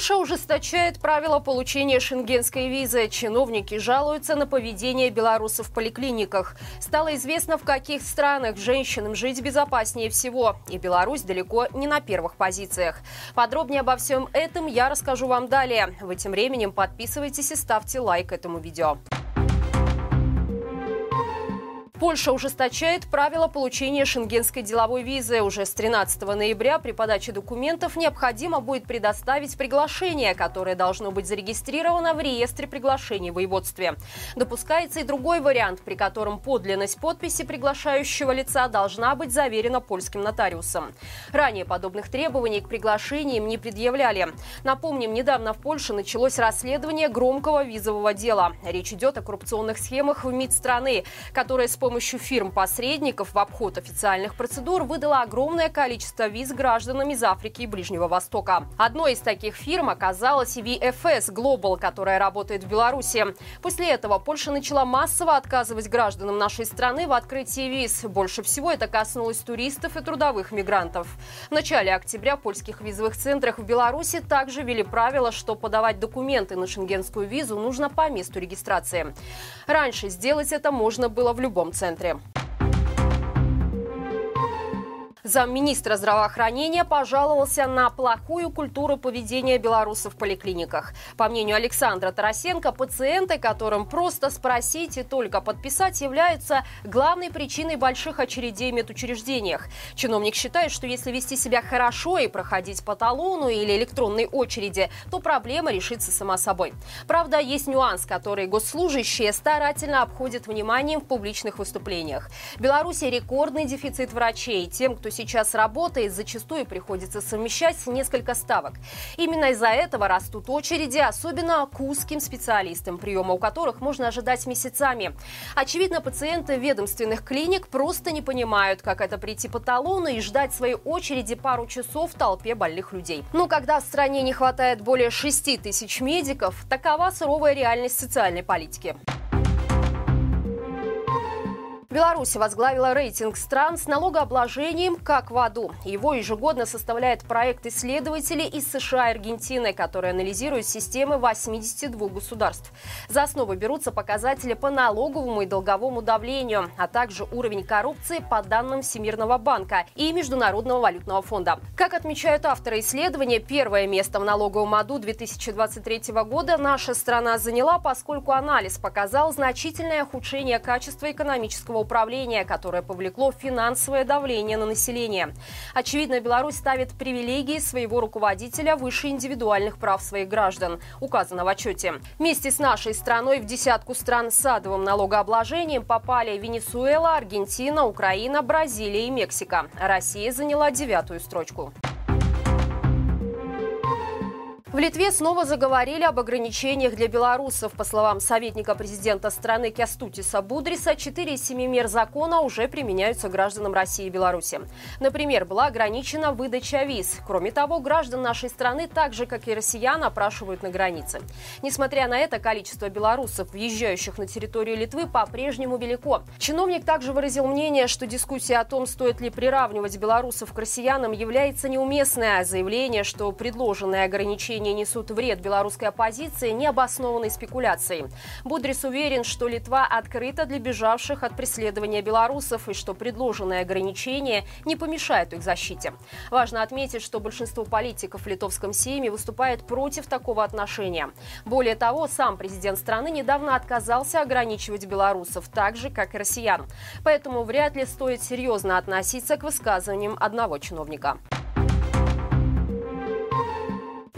Польша ужесточает правила получения шенгенской визы. Чиновники жалуются на поведение белорусов в поликлиниках. Стало известно, в каких странах женщинам жить безопаснее всего. И Беларусь далеко не на первых позициях. Подробнее обо всем этом я расскажу вам далее. Вы тем временем подписывайтесь и ставьте лайк этому видео. Польша ужесточает правила получения шенгенской деловой визы. Уже с 13 ноября при подаче документов необходимо будет предоставить приглашение, которое должно быть зарегистрировано в реестре приглашений в воеводстве. Допускается и другой вариант, при котором подлинность подписи приглашающего лица должна быть заверена польским нотариусом. Ранее подобных требований к приглашениям не предъявляли. Напомним, недавно в Польше началось расследование громкого визового дела. Речь идет о коррупционных схемах в МИД страны, которые с помощью помощью фирм-посредников в обход официальных процедур выдала огромное количество виз гражданам из Африки и Ближнего Востока. Одной из таких фирм оказалась VFS Global, которая работает в Беларуси. После этого Польша начала массово отказывать гражданам нашей страны в открытии виз. Больше всего это коснулось туристов и трудовых мигрантов. В начале октября в польских визовых центрах в Беларуси также ввели правило, что подавать документы на шенгенскую визу нужно по месту регистрации. Раньше сделать это можно было в любом центре. Замминистра здравоохранения пожаловался на плохую культуру поведения белорусов в поликлиниках. По мнению Александра Тарасенко, пациенты, которым просто спросить и только подписать, являются главной причиной больших очередей в медучреждениях. Чиновник считает, что если вести себя хорошо и проходить по талону или электронной очереди, то проблема решится сама собой. Правда, есть нюанс, который госслужащие старательно обходят вниманием в публичных выступлениях. В Беларуси рекордный дефицит врачей. Тем, кто сейчас работает, зачастую приходится совмещать несколько ставок. Именно из-за этого растут очереди, особенно к узким специалистам, приема у которых можно ожидать месяцами. Очевидно, пациенты ведомственных клиник просто не понимают, как это прийти по талону и ждать своей очереди пару часов в толпе больных людей. Но когда в стране не хватает более 6 тысяч медиков, такова суровая реальность социальной политики. Беларусь возглавила рейтинг стран с налогообложением как в аду. Его ежегодно составляет проект исследователей из США и Аргентины, которые анализируют системы 82 государств. За основу берутся показатели по налоговому и долговому давлению, а также уровень коррупции по данным Всемирного банка и Международного валютного фонда. Как отмечают авторы исследования, первое место в налоговом аду 2023 года наша страна заняла, поскольку анализ показал значительное ухудшение качества экономического управления, которое повлекло финансовое давление на население. Очевидно, Беларусь ставит привилегии своего руководителя выше индивидуальных прав своих граждан, указано в отчете. Вместе с нашей страной в десятку стран с садовым налогообложением попали Венесуэла, Аргентина, Украина, Бразилия и Мексика. Россия заняла девятую строчку. В Литве снова заговорили об ограничениях для белорусов. По словам советника президента страны Кястутиса Будриса, 4 из 7 мер закона уже применяются гражданам России и Беларуси. Например, была ограничена выдача виз. Кроме того, граждан нашей страны, так же как и россиян, опрашивают на границе. Несмотря на это, количество белорусов, въезжающих на территорию Литвы, по-прежнему велико. Чиновник также выразил мнение, что дискуссия о том, стоит ли приравнивать белорусов к россиянам, является неуместной. Заявление, что предложенное ограничение решения несут вред белорусской оппозиции необоснованной спекуляцией. Будрис уверен, что Литва открыта для бежавших от преследования белорусов и что предложенные ограничения не помешают их защите. Важно отметить, что большинство политиков в литовском Сейме выступает против такого отношения. Более того, сам президент страны недавно отказался ограничивать белорусов, так же, как и россиян. Поэтому вряд ли стоит серьезно относиться к высказываниям одного чиновника.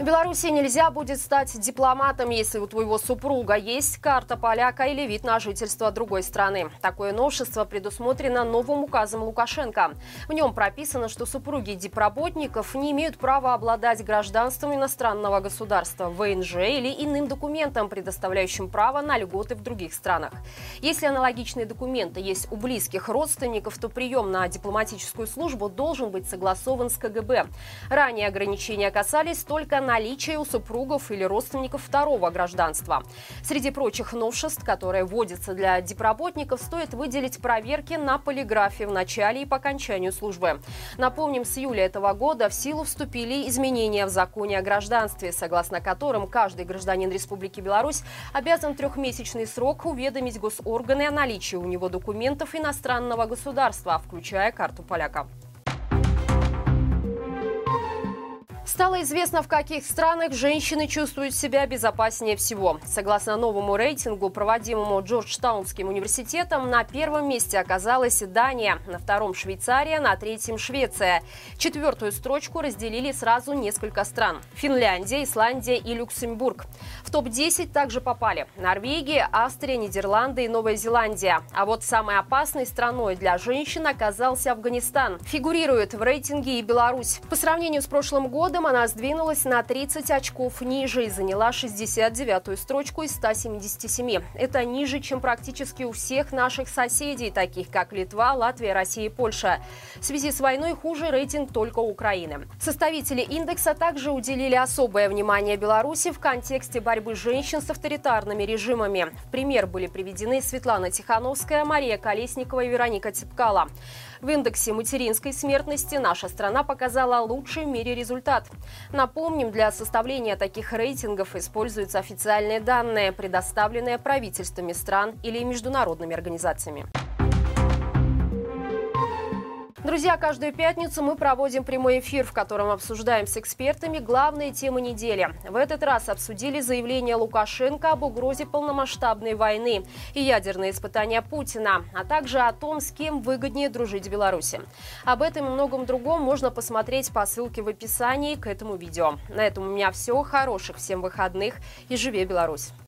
В Беларуси нельзя будет стать дипломатом, если у твоего супруга есть карта поляка или вид на жительство другой страны. Такое новшество предусмотрено новым указом Лукашенко. В нем прописано, что супруги дипработников не имеют права обладать гражданством иностранного государства, ВНЖ или иным документом, предоставляющим право на льготы в других странах. Если аналогичные документы есть у близких родственников, то прием на дипломатическую службу должен быть согласован с КГБ. Ранее ограничения касались только на наличие у супругов или родственников второго гражданства. Среди прочих новшеств, которые вводятся для дипработников, стоит выделить проверки на полиграфе в начале и по окончанию службы. Напомним, с июля этого года в силу вступили изменения в законе о гражданстве, согласно которым каждый гражданин Республики Беларусь обязан трехмесячный срок уведомить госорганы о наличии у него документов иностранного государства, включая карту поляка. Стало известно, в каких странах женщины чувствуют себя безопаснее всего. Согласно новому рейтингу, проводимому Джорджтаунским университетом, на первом месте оказалась Дания, на втором – Швейцария, на третьем – Швеция. Четвертую строчку разделили сразу несколько стран – Финляндия, Исландия и Люксембург. В топ-10 также попали Норвегия, Австрия, Нидерланды и Новая Зеландия. А вот самой опасной страной для женщин оказался Афганистан. Фигурирует в рейтинге и Беларусь. По сравнению с прошлым годом этом она сдвинулась на 30 очков ниже и заняла 69-ю строчку из 177. Это ниже, чем практически у всех наших соседей, таких как Литва, Латвия, Россия и Польша. В связи с войной хуже рейтинг только Украины. Составители индекса также уделили особое внимание Беларуси в контексте борьбы женщин с авторитарными режимами. В пример были приведены Светлана Тихановская, Мария Колесникова и Вероника Цепкала. В индексе материнской смертности наша страна показала лучший в мире результат. Напомним, для составления таких рейтингов используются официальные данные, предоставленные правительствами стран или международными организациями. Друзья, каждую пятницу мы проводим прямой эфир, в котором обсуждаем с экспертами главные темы недели. В этот раз обсудили заявление Лукашенко об угрозе полномасштабной войны и ядерные испытания Путина, а также о том, с кем выгоднее дружить в Беларуси. Об этом и многом другом можно посмотреть по ссылке в описании к этому видео. На этом у меня все. Хороших всем выходных и живи Беларусь!